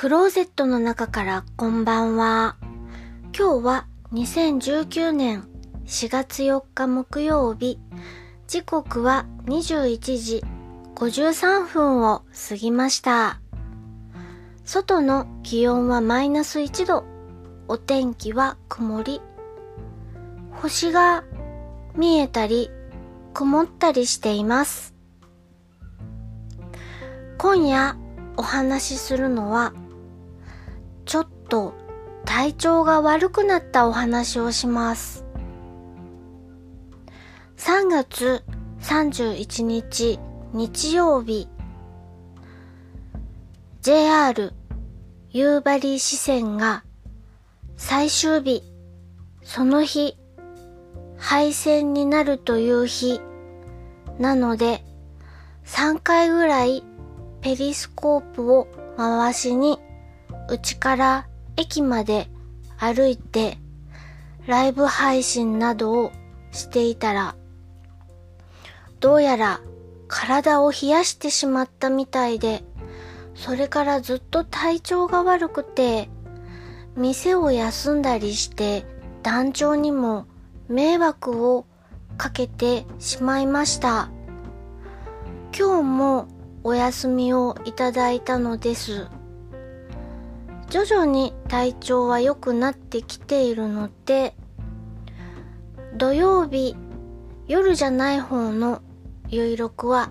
クローゼットの中からこんばんは。今日は2019年4月4日木曜日。時刻は21時53分を過ぎました。外の気温はマイナス1度。お天気は曇り。星が見えたり曇ったりしています。今夜お話しするのはちょっと体調が悪くなったお話をします。3月31日日曜日。JR 夕張支線が最終日。その日廃線になるという日。なので3回ぐらいペリスコープを回しにうちから駅まで歩いてライブ配信などをしていたらどうやら体を冷やしてしまったみたいでそれからずっと体調が悪くて店を休んだりして団長にも迷惑をかけてしまいました。今日もお休みをいただいたのです。徐々に体調は良くなってきているので土曜日夜じゃない方のゆいろくは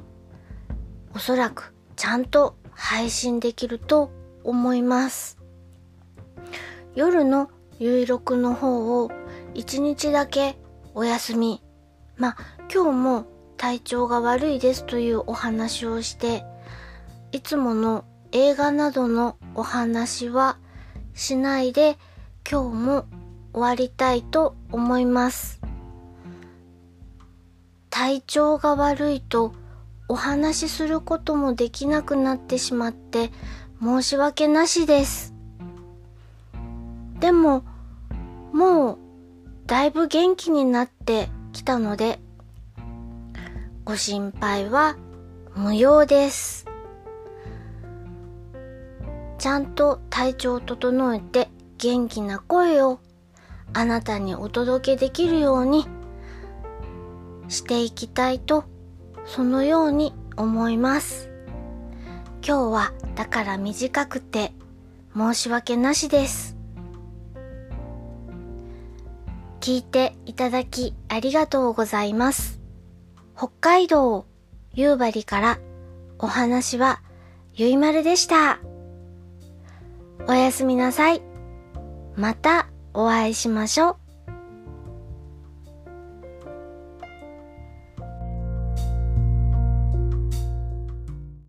おそらくちゃんと配信できると思います。夜のゆいろくの方を一日だけお休み。まあ今日も体調が悪いですというお話をしていつもの映画などのお話はしないで今日も終わりたいと思います。体調が悪いとお話しすることもできなくなってしまって申し訳なしです。でももうだいぶ元気になってきたのでご心配は無用です。ちゃんと体調を整えて元気な声をあなたにお届けできるようにしていきたいとそのように思います。今日はだから短くて申し訳なしです。聞いていただきありがとうございます。北海道夕張からお話はゆいまるでした。おやすみなさい。またお会いしましょう。